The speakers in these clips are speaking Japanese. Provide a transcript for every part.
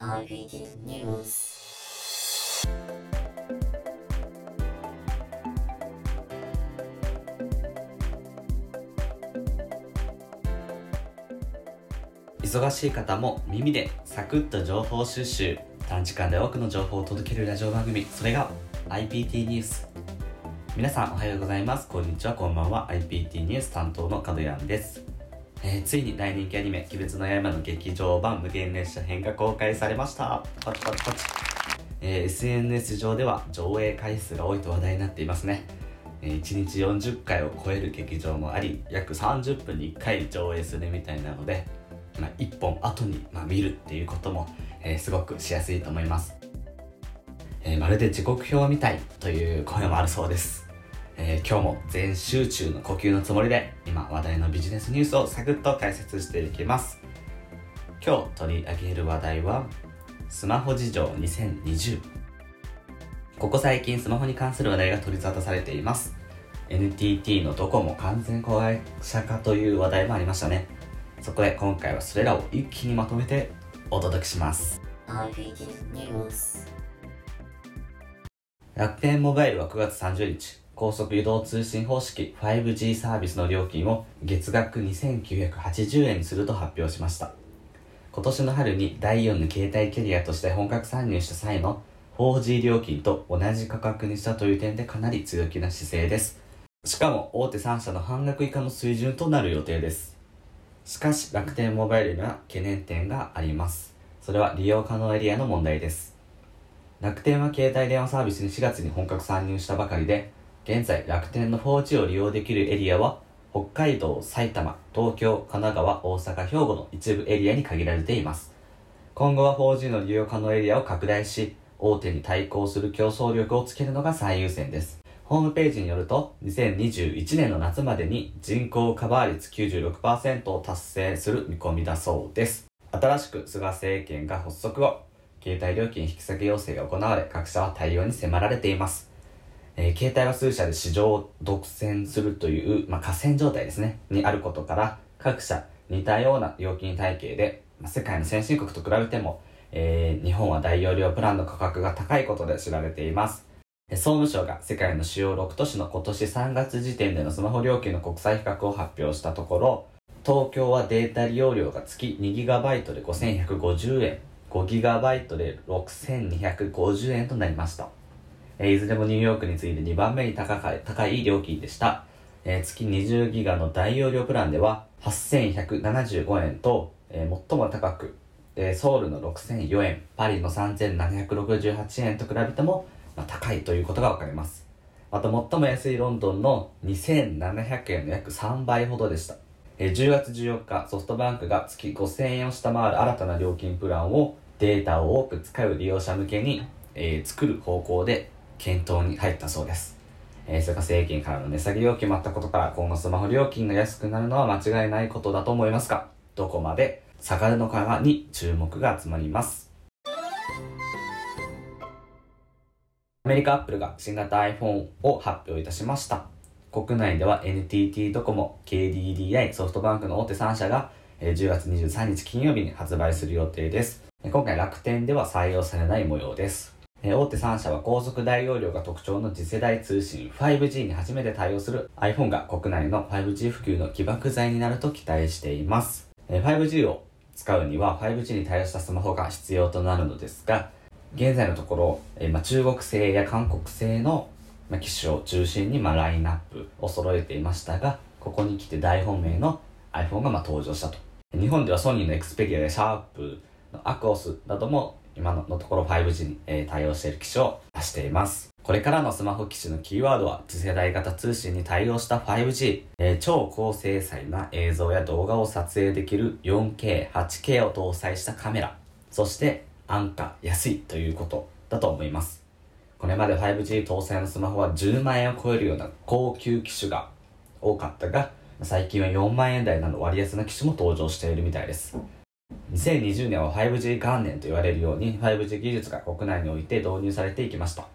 RPT News 忙しい方も耳でサクッと情報収集短時間で多くの情報を届けるラジオ番組それが IPT ニュース。皆さんおはようございます。こんにちは。こんばんは。IPT ニュース担当の角谷です、えーついに大人気アニメ「鬼滅の刃」の劇場版無限列車編が公開されました。パチパチパチ。えー SNS 上では上映回数が多いと話題になっていますね、え1日40回を超える劇場もあり約30分に1回上映するみたいなので、まあ、1本後に、まあ、見るっていうことも、えーすごくしやすいと思います、えーまるで時刻表みたいという声もあるそうです、えー今日も全集中の呼吸のつもりで今話題のビジネスニュースをサクッと解説していきます。今日取り上げる話題はスマホ事情2020ここ最近スマホに関する話題が取り沙汰されています。NTT のドコモ完全子会社化という話題もありましたね。そこで今回はそれらを一気にまとめてお届けします。楽天モバイルは9月30日高速移動通信方式 5G サービスの料金を月額2980円にすると発表しました。今年の春に第4の携帯キャリアとして本格参入した際の 4G 料金と同じ価格にしたという点でかなり強気な姿勢です。しかも大手3社の半額以下の水準となる予定です。しかし楽天モバイルには懸念点があります。それは利用可能エリアの問題です。楽天は携帯電話サービスに4月に本格参入したばかりで、現在楽天の 4G を利用できるエリアは、北海道、埼玉、東京、神奈川、大阪、兵庫の一部エリアに限られています。今後は 4G の利用可能エリアを拡大し、大手に対抗する競争力をつけるのが最優先です。ホームページによると、2021年の夏までに人口カバー率96%を達成する見込みだそうです。新しく菅政権が発足後、携帯料金引き下げ要請が行われ、各社は対応に迫られています。えー携帯は数社で市場を独占するという、まあ、河川状態ですね、にあることから、各社似たような料金体系で、まあ、世界の先進国と比べても、えー日本は大容量プランの価格が高いことで知られています。総務省が世界の主要6都市の今年3月時点でのスマホ料金の国際比較を発表したところ、東京はデータ利用量が月 2GB で5150円、5GB で6250円となりました。えいずれもニューヨークに次いで2番目に高い高い料金でした。え月20ギガの大容量プランでは8175円と、え最も高く、えソウルの6004円、パリの3768円と比べても、ま、高いということがわかります。また最も安いロンドンの2700円の約3倍ほどでした。え10月14日、ソフトバンクが月5000円を下回る新たな料金プランをデータを多く使う利用者向けに、え作る方向で検討に入ったそうです。えー、菅政権からの値下げが決まったことから今後スマホ料金が安くなるのは間違いないことだと思いますが、どこまで下がるのかに注目が集まります。アメリカアップルが新型 iPhone を発表いたしました。国内では NTT ドコモ、KDDI、ソフトバンクの大手3社が10月23日金曜日に発売する予定です。今回楽天では採用されない模様です。大手3社は高速大容量が特徴の次世代通信 5G に初めて対応する iPhone が国内の 5G 普及の起爆剤になると期待しています。え 5G を使うには 5G に対応したスマホが必要となるのですが、現在のところ、中国製や韓国製の、機種を中心に、ラインナップを揃えていましたが、ここに来て大本命の iPhone が登場したと。日本ではソニーの Xperia やシャープのアクオスなども今のところ 5G に、えー対応している機種を出しています。これからのスマホ機種のキーワードは次世代型通信に対応した 5G、えー超高精細な映像や動画を撮影できる 4K、8K を搭載したカメラ、そして安価、安いということだと思います。これまで 5G 搭載のスマホは10万円を超えるような高級機種が多かったが、最近は4万円台など割安な機種も登場しているみたいです。2020年は 5G 元年と言われるように 5G 技術が国内において導入されていきました。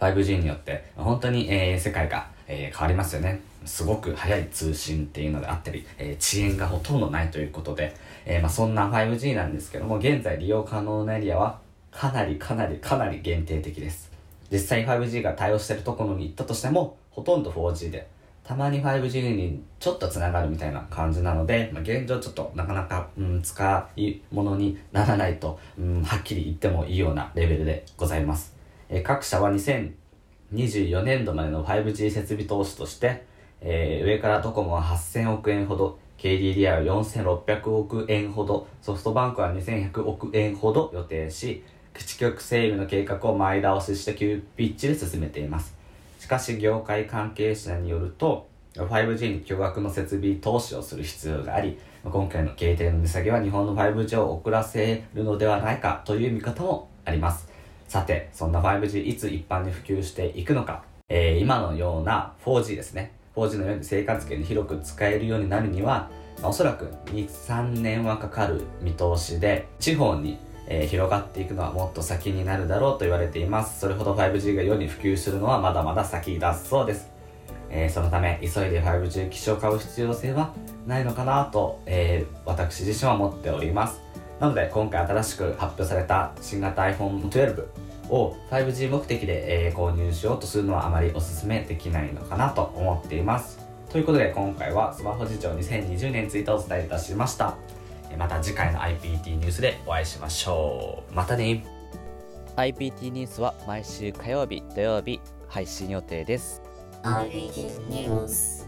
5G によって本当に、えー世界が、えー変わりますよねすごく速い通信っていうのであったり、えー遅延がほとんどないということで、えーまあ、そんな 5G なんですけども現在利用可能なエリアはかなりかなりかなり限定的です実際 5G が対応してるところに行ったとしてもほとんど 4G でたまに 5G にちょっとつながるみたいな感じなので、まあ、現状ちょっとなかなか、うん、使い物にならないと、うん、はっきり言ってもいいようなレベルでございます、えー各社は2024年度までの 5G 設備投資として、えー上からドコモは8000億円ほど KDDI は4600億円ほどソフトバンクは2100億円ほど予定し基地局整備の計画を前倒しして急ピッチで進めています。しかし業界関係者によると 5G に巨額の設備投資をする必要があり今回の経営の値下げは日本の 5G を遅らせるのではないかという見方もあります。さてそんな 5G いつ一般に普及していくのか、えー今のような 4G ですね。4G のように生活圏に広く使えるようになるには、おそらく23年はかかる見通しで地方に、えー広がっていくのはもっと先になるだろうと言われています。それほど 5G が世に普及するのはまだまだ先だそうです。えーそのため急いで 5G 機種を買う必要性はないのかなと、えー私自身は思っております。なので今回新しく発表された新型 iPhone12 を 5G 目的で、え購入しようとするのはあまりお勧めできないのかなと思っています。ということで今回はスマホ事情2020年についてお伝えいたしました。また次回の IPT ニュースでお会いしましょう。またね。IPT ニュースは毎週火曜日土曜日配信予定です。RPT News